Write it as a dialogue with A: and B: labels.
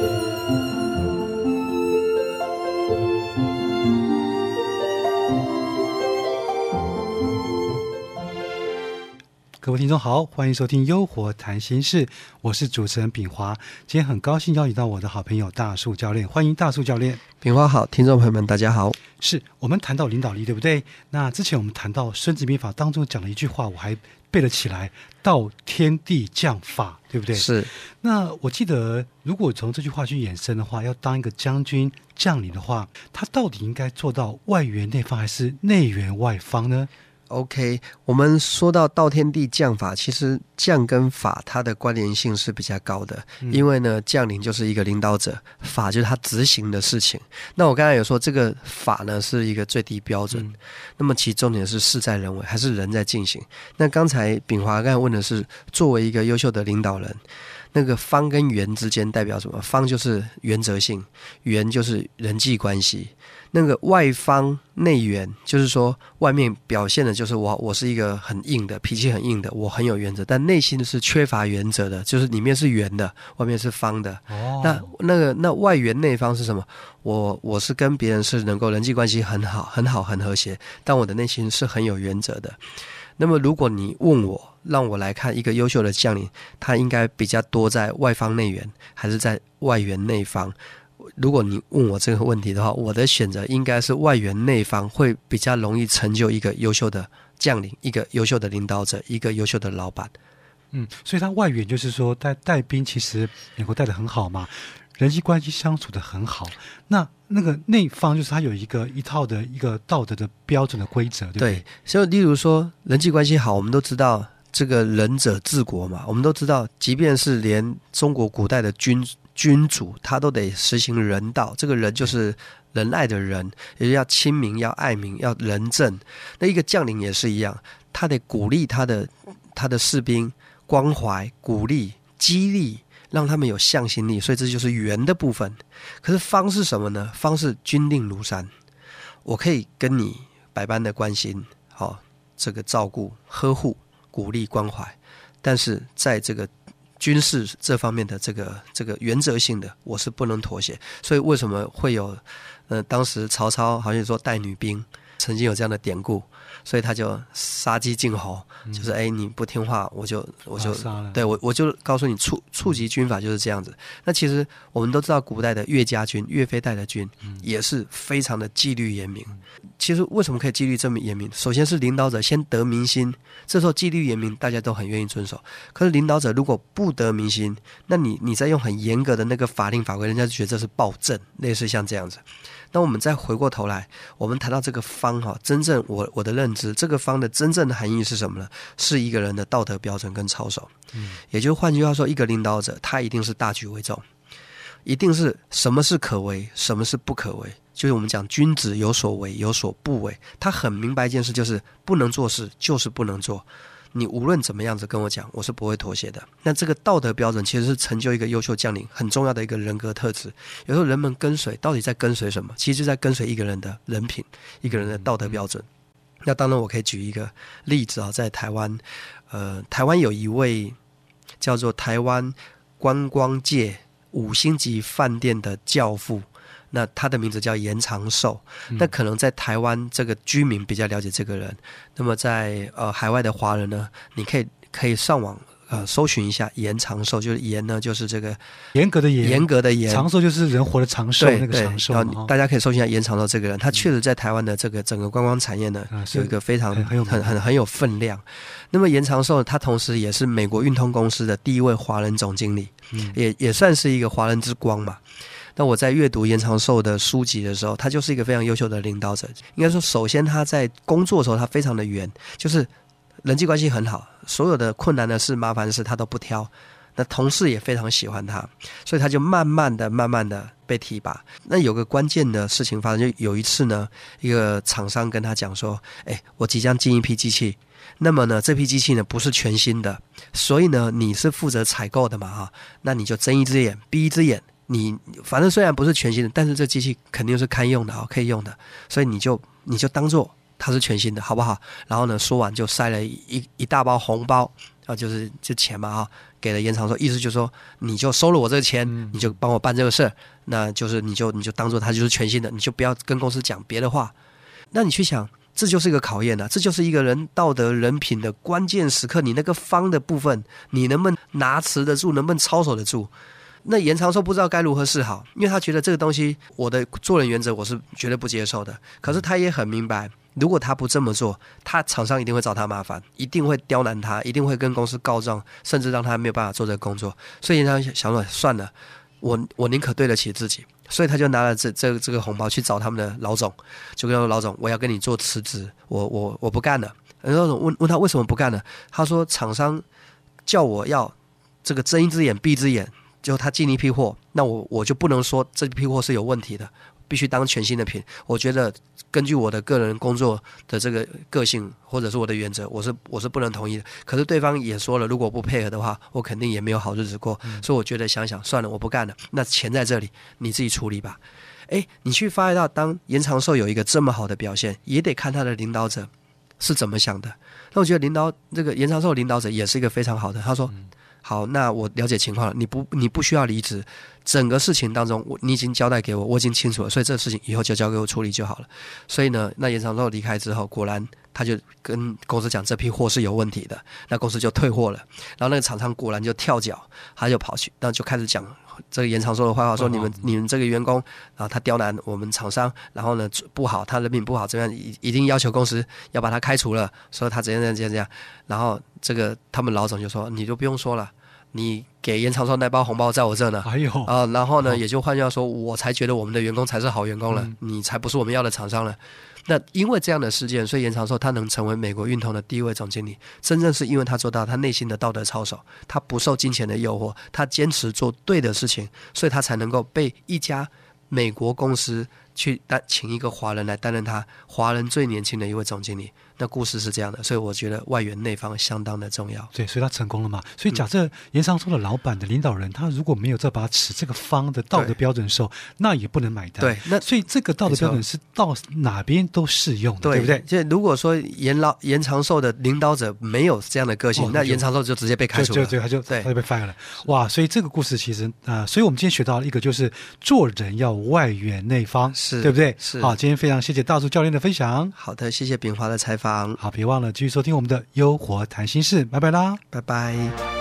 A: Música 各位听众好，欢迎收听《优活谈心事》，我是主持人炳华。今天很高兴邀请到我的好朋友大树教练，欢迎大树教练。
B: 炳华好，听众朋友们大家好。
A: 是我们谈到领导力，对不对？那之前我们谈到《孙子兵法》当中讲了一句话，我还背了起来：“道天地将法”，对不对？
B: 是。
A: 那我记得，如果从这句话去衍生的话，要当一个将军将领的话，他到底应该做到外圆内方，还是内圆外方呢
B: ？OK，我们说到道天地将法，其实将跟法它的关联性是比较高的，因为呢，将领就是一个领导者，法就是他执行的事情。那我刚才有说，这个法呢是一个最低标准，那么其重点是事在人为，还是人在进行？那刚才炳华刚才问的是，作为一个优秀的领导人，那个方跟圆之间代表什么？方就是原则性，圆就是人际关系。那个外方内圆，就是说外面表现的就是我，我是一个很硬的脾气很硬的，我很有原则，但内心是缺乏原则的，就是里面是圆的，外面是方的。哦，那那个那外圆内方是什么？我我是跟别人是能够人际关系很好很好很和谐，但我的内心是很有原则的。那么如果你问我，让我来看一个优秀的将领，他应该比较多在外方内援，还是在外圆内方？如果你问我这个问题的话，我的选择应该是外圆内方会比较容易成就一个优秀的将领，一个优秀的领导者，一个优秀的老板。
A: 嗯，所以他外援就是说带带兵，其实能够带的很好嘛，人际关系相处的很好。那那个内方就是他有一个一套的一个道德的标准的规则，对不对？
B: 所以例如说人际关系好，我们都知道这个仁者治国嘛，我们都知道，即便是连中国古代的君。君主他都得实行人道，这个人就是仁爱的人，也要亲民，要爱民，要仁政。那一个将领也是一样，他得鼓励他的他的士兵，关怀、鼓励、激励，让他们有向心力。所以这就是圆的部分。可是方是什么呢？方是军令如山，我可以跟你百般的关心，好这个照顾、呵护、鼓励、关怀，但是在这个。军事这方面的这个这个原则性的，我是不能妥协。所以为什么会有，呃，当时曹操好像说带女兵，曾经有这样的典故。所以他就杀鸡儆猴，就是哎你不听话，我就我就对我我就告诉你，处处级军法就是这样子。那其实我们都知道，古代的岳家军、岳飞带的军也是非常的纪律严明。其实为什么可以纪律这么严明？首先是领导者先得民心，这时候纪律严明，大家都很愿意遵守。可是领导者如果不得民心，那你你在用很严格的那个法令法规，人家就觉得这是暴政，类似像这样子。那我们再回过头来，我们谈到这个方哈，真正我我的认知，这个方的真正的含义是什么呢？是一个人的道德标准跟操守。嗯，也就换句话说，一个领导者他一定是大局为重，一定是什么是可为，什么是不可为。就是我们讲君子有所为，有所不为。他很明白一件事，就是不能做事，就是不能做。你无论怎么样子跟我讲，我是不会妥协的。那这个道德标准其实是成就一个优秀将领很重要的一个人格特质。有时候人们跟随到底在跟随什么？其实就在跟随一个人的人品，一个人的道德标准。那当然，我可以举一个例子啊，在台湾，呃，台湾有一位叫做台湾观光界五星级饭店的教父。那他的名字叫严长寿，那可能在台湾这个居民比较了解这个人，那么在呃海外的华人呢，你可以可以上网呃搜寻一下严长寿，就是严呢就是这个
A: 严格的严，
B: 严格的严，
A: 长寿就是人活得长寿那个长寿。
B: 大家可以搜寻一下严长寿这个人，他确实在台湾的这个整个观光产业呢有一个非常很很很很有分量。那么严长寿他同时也是美国运通公司的第一位华人总经理，也也算是一个华人之光嘛。那我在阅读严长寿的书籍的时候，他就是一个非常优秀的领导者。应该说，首先他在工作的时候，他非常的圆，就是人际关系很好，所有的困难的事、麻烦的事他都不挑。那同事也非常喜欢他，所以他就慢慢的、慢慢的被提拔。那有个关键的事情发生，就有一次呢，一个厂商跟他讲说：“哎，我即将进一批机器，那么呢，这批机器呢不是全新的，所以呢，你是负责采购的嘛？哈，那你就睁一只眼闭一只眼。”你反正虽然不是全新的，但是这机器肯定是堪用的啊，可以用的，所以你就你就当做它是全新的，好不好？然后呢，说完就塞了一一大包红包啊，就是这钱嘛哈，给了严长说，意思就是说，你就收了我这个钱，
A: 嗯
B: 你就帮我办这个事儿，那就是你就你就当做它就是全新的，你就不要跟公司讲别的话。那你去想，这就是一个考验啊，这就是一个人道德人品的关键时刻，你那个方的部分，你能不能拿持得住，能不能操守得住？那严长寿不知道该如何是好，因为他觉得这个东西，我的做人原则我是绝对不接受的。可是他也很明白，如果他不这么做，他厂商一定会找他麻烦，一定会刁难他，一定会跟公司告状，甚至让他没有办法做这个工作。所以严长寿想说，算了，我我宁可对得起自己，所以他就拿了这这这个红包去找他们的老总，就跟他说老总，我要跟你做辞职，我我我不干了。然后问问他为什么不干了，他说厂商叫我要这个睁一只眼闭一只眼。就他进一批货，那我我就不能说这批货是有问题的，必须当全新的品。我觉得根据我的个人工作的这个个性或者是我的原则，我是我是不能同意的。可是对方也说了，如果不配合的话，我肯定也没有好日子过。所以我觉得想想算了，我不干了。那钱在这里，你自己处理吧。诶，你去发觉到，当延长寿有一个这么好的表现，也得看他的领导者是怎么想的。那我觉得领导这个延长寿领导者也是一个非常好的。他说。好，那我了解情况了。你不，你不需要离职。整个事情当中，我你已经交代给我，我已经清楚了，所以这个事情以后就交给我处理就好了。所以呢，那严长寿离开之后，果然他就跟公司讲这批货是有问题的，那公司就退货了。然后那个厂商果然就跳脚，他就跑去，那就开始讲这个严长寿的坏话，说你们你们这个员工，然后他刁难我们厂商，然后呢不好，他人品不好，这样一一定要求公司要把他开除了，说他怎样怎样怎样怎样。然后这个他们老总就说，你就不用说了。你给严长寿那包红包在我这呢，啊，然后呢，
A: 哦
B: 也就换句话说，我才觉得我们的员工才是好员工了，
A: 嗯
B: 你才不是我们要的厂商了。那因为这样的事件，所以严长寿他能成为美国运通的第一位总经理，真正是因为他做到他内心的道德操守，他不受金钱的诱惑，他坚持做对的事情，所以他才能够被一家美国公司去担请一个华人来担任他华人最年轻的一位总经理。那故事是这样的，所以我觉得外圆内方相当的重要。
A: 对，所以他成功了嘛。所以假设严长寿的老板的领导人，他如果没有这把尺、这个方的道德标准的时候，那也不能买单。
B: 对，那
A: 所以这个道德标准是到哪边都适用的，对不对？
B: 就如果说严老严长寿的领导者没有这样的个性，
A: 哦那就
B: 那严长寿就直接被开除了。
A: 就就就他就
B: 对
A: 他就被 fire 了，哇！所以这个故事其实啊、呃所以我们今天学到了一个就是做人要外圆内方，
B: 是
A: 对不对？
B: 是
A: 好，今天非常谢谢大树教练的分享。
B: 好的，谢谢炳华的采访，
A: 好，别忘了继续收听我们的《优活谈心事》，拜拜啦。
B: 拜拜。